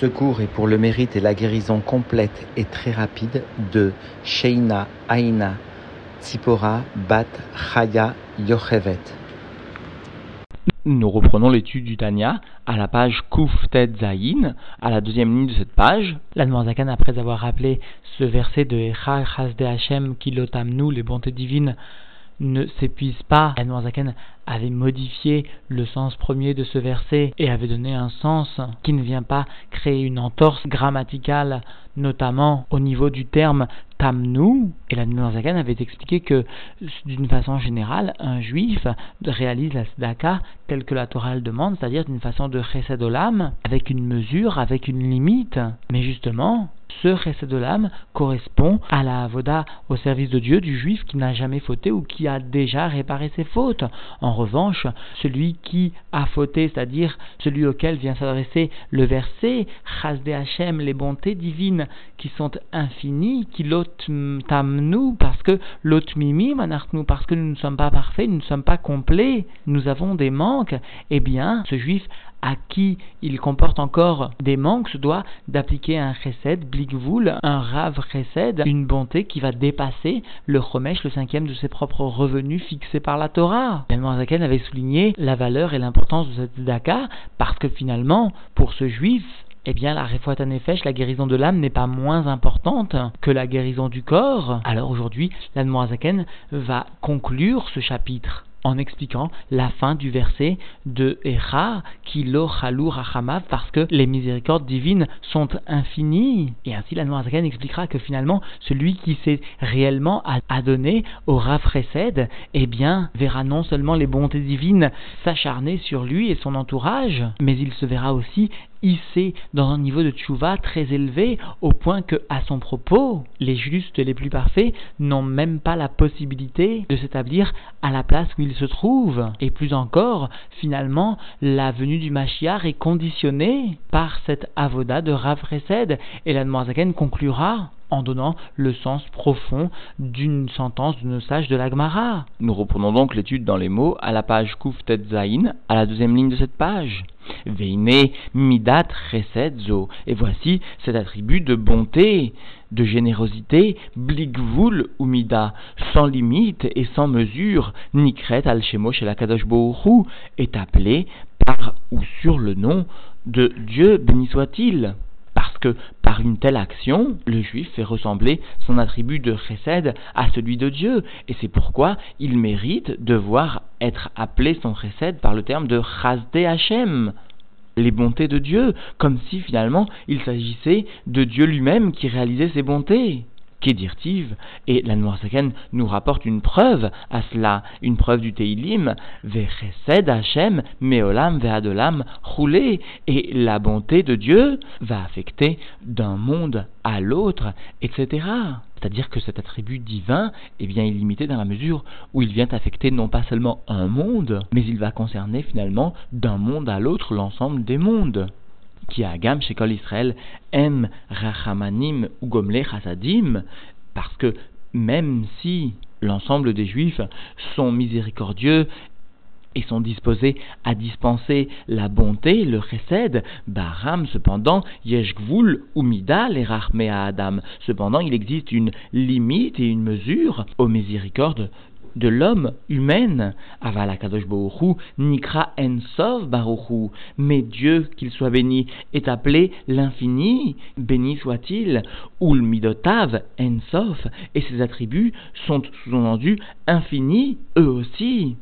Ce cours est pour le mérite et la guérison complète et très rapide de Sheina Aina Tzipora Bat Chaya Yochevet. Nous reprenons l'étude du Tanya à la page Kuf Tet Zayin, à la deuxième ligne de cette page. La Zakan, après avoir rappelé ce verset de Echa Hasde Hashem Kilotamnu, les bontés divines ne s'épuisent pas. La Zakan avait modifié le sens premier de ce verset et avait donné un sens qui ne vient pas créer une entorse grammaticale, notamment au niveau du terme tamnu. Et la Zakan avait expliqué que, d'une façon générale, un juif réalise la tzedaka telle que la Torah le demande, c'est-à-dire d'une façon de chesed olam, avec une mesure, avec une limite. Mais justement, ce chesed olam correspond à la avoda au service de Dieu du juif qui n'a jamais fauté ou qui a déjà réparé ses fautes. Revanche, celui qui a fauté, c'est-à-dire celui auquel vient s'adresser le verset, les bontés divines qui sont infinies, qui nous parce que l'otmimi parce que nous ne sommes pas parfaits, nous ne sommes pas complets, nous avons des manques, eh bien, ce juif à qui il comporte encore des manques se doit d'appliquer un chesed, blikvul, un rav chesed, une bonté qui va dépasser le chomesh, le cinquième de ses propres revenus fixés par la Torah. Ben Zaken avait souligné la valeur et l'importance de cette daka parce que finalement, pour ce juif, eh bien, la Refuat Nefesh, la guérison de l'âme, n'est pas moins importante que la guérison du corps. Alors aujourd'hui, l'Admorazaken va conclure ce chapitre en expliquant la fin du verset de Echa, qui lo chalou rachamav, parce que les miséricordes divines sont infinies. Et ainsi, la Noirzakan expliquera que finalement, celui qui s'est réellement adonné au Rafresed, eh bien, verra non seulement les bontés divines s'acharner sur lui et son entourage, mais il se verra aussi hissé dans un niveau de tchouva très élevé au point que, à son propos, les justes les plus parfaits n'ont même pas la possibilité de s'établir à la place où ils se trouvent. Et plus encore, finalement, la venue du Mashiach est conditionnée par cette avoda de Rav Resed et la Zaken conclura en donnant le sens profond d'une sentence d'une sage de l'Agmara. Nous reprenons donc l'étude dans les mots à la page Kuf Zain, à la deuxième ligne de cette page. Veine midat chesed zo. Et voici cet attribut de bonté, de générosité, blikvul ou mida, sans limite et sans mesure, nikret al shemo chez la est appelé par ou sur le nom de Dieu béni soit-il. Parce que par une telle action, le juif fait ressembler son attribut de chesed à celui de Dieu, et c'est pourquoi il mérite de voir être appelé son chesed par le terme de chasde Hashem les bontés de Dieu, comme si finalement il s'agissait de Dieu lui-même qui réalisait ses bontés. Kedirtiv, et la Noirsaken nous rapporte une preuve à cela, une preuve du Teilim, Vechesed Hashem, Meolam Veadolam, roulé, et la bonté de Dieu va affecter d'un monde à l'autre, etc. C'est-à-dire que cet attribut divin est bien illimité dans la mesure où il vient affecter non pas seulement un monde, mais il va concerner finalement d'un monde à l'autre l'ensemble des mondes qui Agam Shekol Israël M Rachamanim ou Gomle Chasadim, parce que même si l'ensemble des Juifs sont miséricordieux et sont disposés à dispenser la bonté, le chesed, Baram, cependant, Yeshgvul ou Mida, les à Adam. Cependant, il existe une limite et une mesure aux miséricordes de l'homme humaine, Avalakadosh Baruchu, Nikra Ensov mais Dieu, qu'il soit béni, est appelé l'infini, béni soit-il, ou Midotav Ensof, et ses attributs sont sous-entendus infinis, eux aussi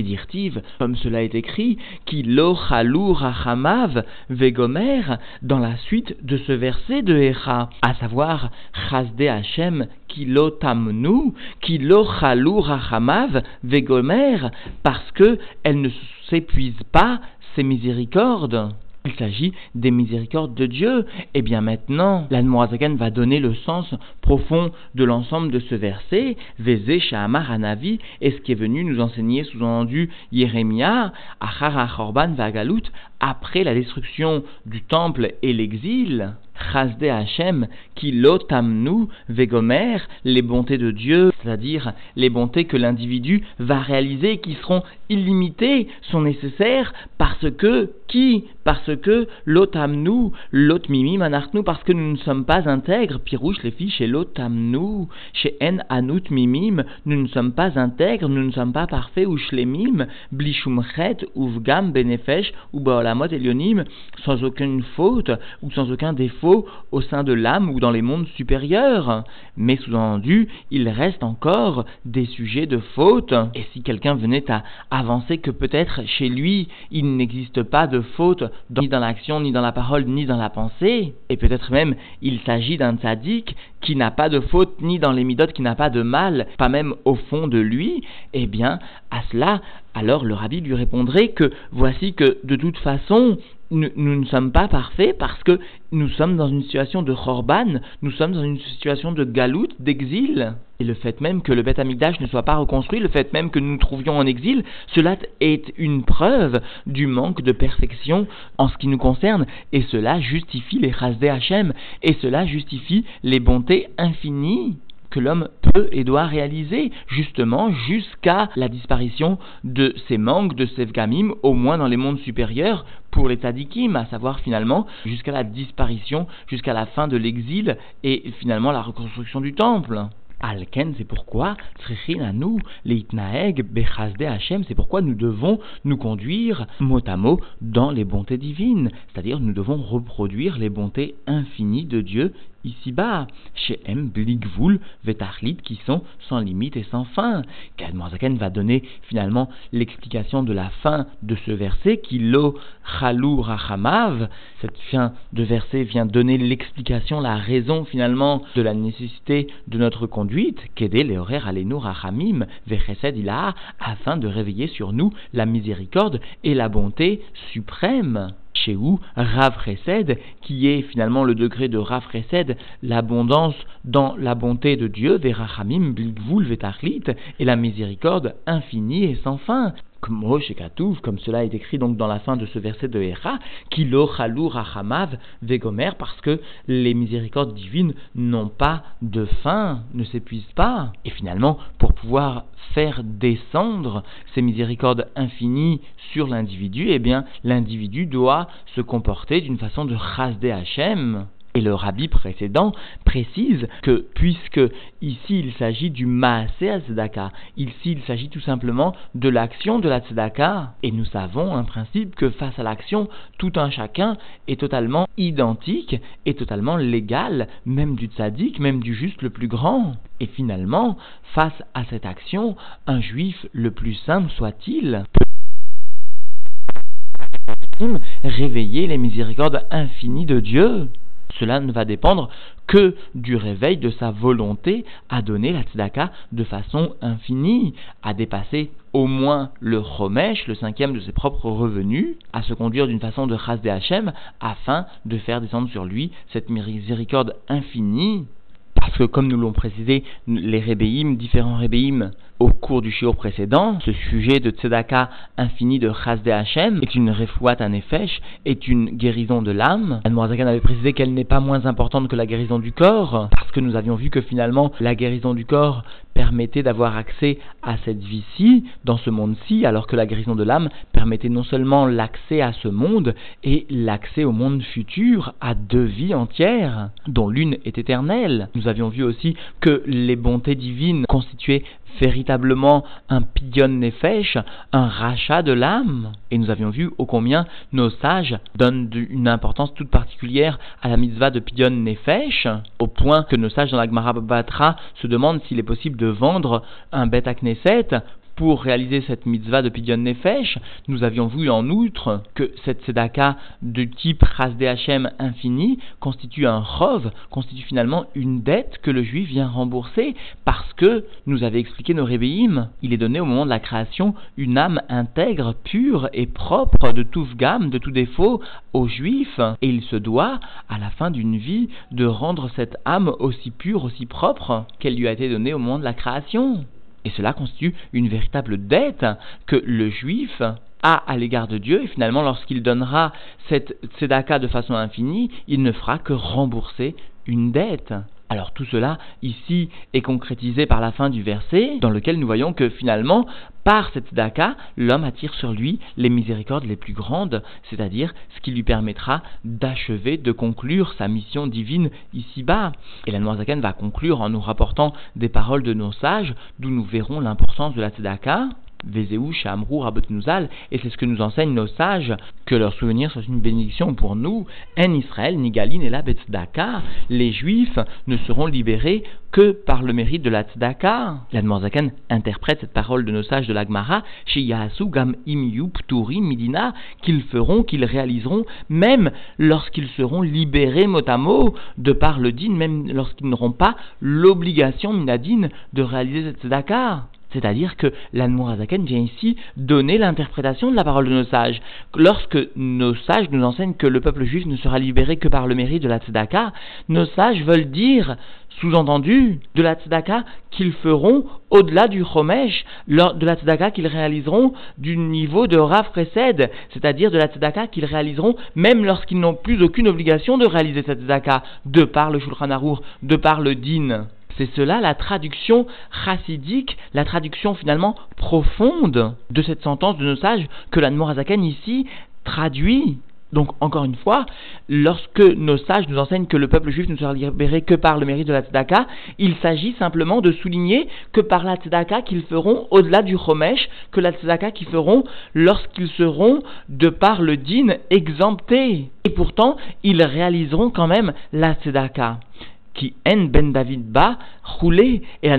dirtive, comme cela est écrit, qui chalou rachamav vegomer, dans la suite de ce verset de Echa, à savoir chasde Hashem qui tamnu, qui chalou rachamav vegomer, parce que elle ne s'épuise pas ses miséricordes. Il s'agit des miséricordes de Dieu. Et eh bien maintenant, l'Anmoazagan va donner le sens profond de l'ensemble de ce verset, Veze Shahamar Hanavi, et ce qui est venu nous enseigner sous-entendu Yeremia, Achara Chorban Vagalut, après la destruction du temple et l'exil, Chasde Hashem, qui lotamnu vegomer, les bontés de Dieu, c'est-à-dire les bontés que l'individu va réaliser qui seront illimitées, sont nécessaires parce que, qui Parce que lotamnu, lotmimi manartnu, parce que nous ne sommes pas intègres, pirouche les filles chez lotamnu, chez en anut mimim, nous ne sommes pas intègres, nous ne sommes pas parfaits, ou shlemim, blishumchet, uvgam, benefesh, ou baolamot elionim, sans aucune faute, ou sans aucun défaut au sein de l'âme ou dans les mondes supérieurs. Mais sous-entendu, il reste encore des sujets de faute. Et si quelqu'un venait à avancer que peut-être chez lui, il n'existe pas de faute ni dans l'action, ni dans la parole, ni dans la pensée, et peut-être même il s'agit d'un tzaddik qui n'a pas de faute ni dans les midotes, qui n'a pas de mal, pas même au fond de lui, eh bien, à cela, alors le rabbi lui répondrait que voici que de toute façon, nous, ne sommes pas parfaits parce que nous sommes dans une situation de chorban, nous sommes dans une situation de galoute, d'exil. Et le fait même que le Beth Amikdash ne soit pas reconstruit, le fait même que nous nous trouvions en exil, cela est une preuve du manque de perfection en ce qui nous concerne, et cela justifie les Chasdé Hachem, et cela justifie les bontés infinies que l'homme peut et doit réaliser, justement jusqu'à la disparition de ces manques de Sevgamim, au moins dans les mondes supérieurs, pour les tzadikim, à savoir finalement jusqu'à la disparition, jusqu'à la fin de l'exil et finalement la reconstruction du temple. Alken, c'est pourquoi, nous, leitnaeg, bechazde Hashem, c'est pourquoi nous devons nous conduire mot à mot dans les bontés divines, c'est-à-dire nous devons reproduire les bontés infinies de Dieu ici-bas, chez M, Bligvul, Vetachlit, qui sont sans limite et sans fin. Kadmorzaken va donner finalement l'explication de la fin de ce verset, qui lo chalou rachamav. Cette fin de verset vient donner l'explication, la raison finalement de la nécessité de notre conduite, les horaires alenu rachamim, vechesed ilaha, afin de réveiller sur nous la miséricorde et la bonté suprême où Rav qui est finalement le degré de Rav l'abondance dans la bonté de Dieu, Verachamim, Bilgvul, Vetachlit, et la miséricorde infinie et sans fin comme cela est écrit donc dans la fin de ce verset de Hera, Kilo Chalou Rachamav Vegomer, parce que les miséricordes divines n'ont pas de fin, ne s'épuisent pas. Et finalement, pour pouvoir faire descendre ces miséricordes infinies sur l'individu, eh bien, l'individu doit se comporter d'une façon de Chasde Hashem. Et le rabbi précédent précise que puisque ici il s'agit du maasé à tzedaka, ici il s'agit tout simplement de l'action de la tzedaka, et nous savons un principe que face à l'action, tout un chacun est totalement identique et totalement légal, même du tzaddik, même du juste le plus grand. Et finalement, face à cette action, un juif le plus simple soit-il peut réveiller les miséricordes infinies de Dieu. Cela ne va dépendre que du réveil de sa volonté à donner la tzedaka de façon infinie, à dépasser au moins le chomesh, le cinquième de ses propres revenus, à se conduire d'une façon de chasde Hachem, afin de faire descendre sur lui cette miséricorde infinie. Parce que comme nous l'ont précisé, les rébéim, différents au cours du shiur précédent, ce sujet de tzedaka infini de Chasde Hashem est une refouat un effèche, est une guérison de l'âme. Anne avait précisé qu'elle n'est pas moins importante que la guérison du corps, parce que nous avions vu que finalement la guérison du corps permettait d'avoir accès à cette vie-ci, dans ce monde-ci, alors que la guérison de l'âme permettait non seulement l'accès à ce monde, et l'accès au monde futur, à deux vies entières, dont l'une est éternelle. Nous avions vu aussi que les bontés divines constituaient véritablement un pion nefesh, un rachat de l'âme. Et nous avions vu ô combien nos sages donnent une importance toute particulière à la mitzvah de pion nefesh, au point que nos sages dans la Gemara Batra se demandent s'il est possible de vendre un bête à Knesset pour réaliser cette mitzvah de Pidyon Nefesh, nous avions vu en outre que cette tzedaka de type Chasde Hashem infini constitue un chov, constitue finalement une dette que le juif vient rembourser parce que, nous avait expliqué nos rébéim, il est donné au moment de la création une âme intègre, pure et propre de tout gamme, de tout défaut au juif, et il se doit, à la fin d'une vie, de rendre cette âme aussi pure, aussi propre qu'elle lui a été donnée au moment de la création. Et cela constitue une véritable dette que le juif a à l'égard de Dieu, et finalement, lorsqu'il donnera cette tzedaka de façon infinie, il ne fera que rembourser une dette. Alors tout cela ici est concrétisé par la fin du verset, dans lequel nous voyons que finalement, par cette daka, l'homme attire sur lui les miséricordes les plus grandes, c'est-à-dire ce qui lui permettra d'achever, de conclure sa mission divine ici-bas. Et la Noirzaken va conclure en nous rapportant des paroles de nos sages, d'où nous verrons l'importance de la tzedaka. Et c'est ce que nous enseignent nos sages, que leur souvenir soit une bénédiction pour nous. En Israël, ni Galine et la Betzdaka, les Juifs ne seront libérés que par le mérite de la Tzedaka. La interprète cette parole de nos sages de l'Agmara, chez Yahasu Gam Im Midina, qu'ils feront, qu'ils réaliseront, même lorsqu'ils seront libérés mot à mot, de par le din, même lorsqu'ils n'auront pas l'obligation minadine de réaliser cette Tzedaka. C'est-à-dire que l'Anmourazaken vient ici donner l'interprétation de la parole de nos sages. Lorsque nos sages nous enseignent que le peuple juif ne sera libéré que par le mérite de la tzedaka, nos sages veulent dire, sous-entendu, de la tzedaka qu'ils feront au-delà du chomesh, de la tzedaka qu'ils réaliseront du niveau de Rav Resed, c'est-à-dire de la tzedaka qu'ils réaliseront même lorsqu'ils n'ont plus aucune obligation de réaliser cette tzedaka, de par le Shulchan Aruch, de par le din. C'est cela la traduction chassidique, la traduction finalement profonde de cette sentence de nos sages que l'Anmorazaken ici traduit. Donc, encore une fois, lorsque nos sages nous enseignent que le peuple juif ne sera libéré que par le mérite de la tzedaka, il s'agit simplement de souligner que par la tzedaka qu'ils feront au-delà du chomesh, que la tzedaka qu'ils feront lorsqu'ils seront, de par le din, exemptés. Et pourtant, ils réaliseront quand même la tzedaka qui en ben David ba roulé et la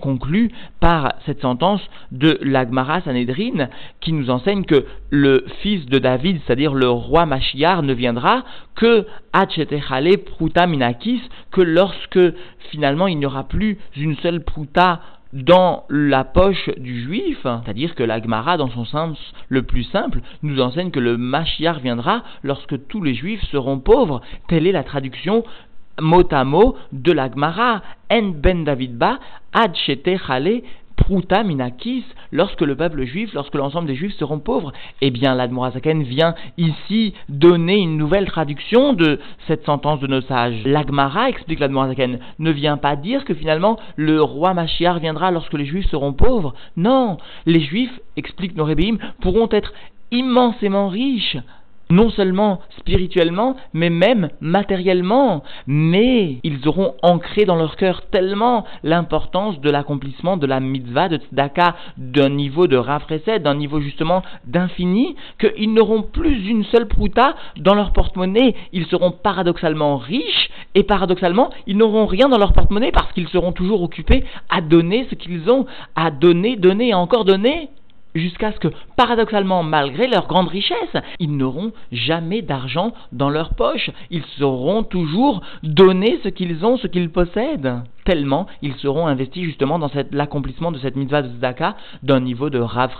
conclut par cette sentence de l'Agmara Sanhedrin qui nous enseigne que le fils de David, c'est-à-dire le roi Machiar, ne viendra que Pruta Minakis, que lorsque finalement il n'y aura plus une seule Pruta dans la poche du juif, c'est-à-dire que l'Agmara, dans son sens le plus simple, nous enseigne que le Machiar viendra lorsque tous les juifs seront pauvres. Telle est la traduction mot à mot de l'Agmara, En ben Davidba, Ad Chale, Pruta Minakis, lorsque le peuple juif, lorsque l'ensemble des juifs seront pauvres, eh bien l'Admorazaken vient ici donner une nouvelle traduction de cette sentence de nos sages. L'Agmara, explique l'Admorazaken, ne vient pas dire que finalement le roi Machiar viendra lorsque les juifs seront pauvres. Non, les juifs, explique nos pourront être immensément riches non seulement spirituellement, mais même matériellement. Mais ils auront ancré dans leur cœur tellement l'importance de l'accomplissement de la mitzvah de tzedaka d'un niveau de rafraîchissement, d'un niveau justement d'infini, qu'ils n'auront plus une seule prouta dans leur porte-monnaie. Ils seront paradoxalement riches et paradoxalement, ils n'auront rien dans leur porte-monnaie parce qu'ils seront toujours occupés à donner ce qu'ils ont, à donner, donner et encore donner jusqu'à ce que, paradoxalement, malgré leur grande richesse, ils n'auront jamais d'argent dans leur poche. Ils sauront toujours donner ce qu'ils ont, ce qu'ils possèdent. Tellement ils seront investis justement dans l'accomplissement de cette mitzvah de Zdaka d'un niveau de Rav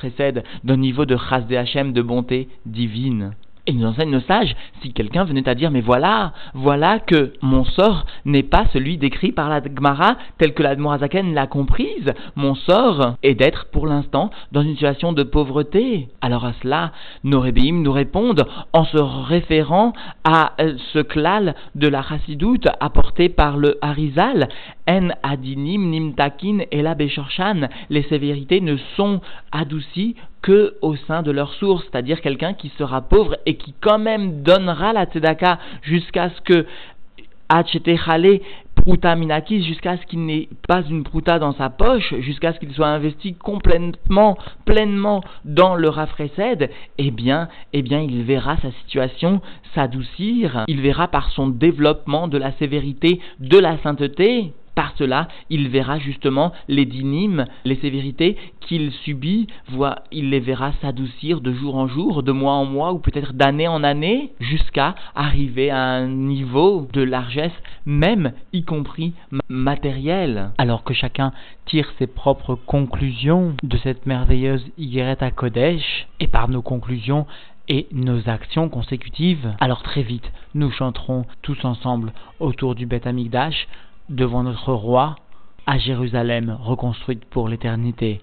d'un niveau de Chas de Hashem, de bonté divine. Et nous enseigne nos sages, si quelqu'un venait à dire, mais voilà, voilà que mon sort n'est pas celui décrit par la Gemara tel que la Morazaken l'a comprise, mon sort est d'être pour l'instant dans une situation de pauvreté. Alors à cela, nos rébéim nous répondent en se référant à euh, ce klal de la chassidoute apporté par le Harizal, En adinim nimtakin et la les sévérités ne sont adoucies que au sein de leur source, c'est-à-dire quelqu'un qui sera pauvre et qui quand même donnera la tzedaka jusqu'à ce que Pruta Minakis, jusqu'à ce qu'il n'ait pas une pruta dans sa poche, jusqu'à ce qu'il soit investi complètement, pleinement dans le rafraîced, eh bien, eh bien, il verra sa situation s'adoucir, il verra par son développement de la sévérité, de la sainteté, par cela, il verra justement les dynimes, les sévérités qu'il subit, voit, il les verra s'adoucir de jour en jour, de mois en mois, ou peut-être d'année en année, jusqu'à arriver à un niveau de largesse, même y compris matériel. Alors que chacun tire ses propres conclusions de cette merveilleuse Yeret à Kodesh, et par nos conclusions, et nos actions consécutives. Alors très vite, nous chanterons tous ensemble autour du Beth Amikdash devant notre roi à Jérusalem reconstruite pour l'éternité.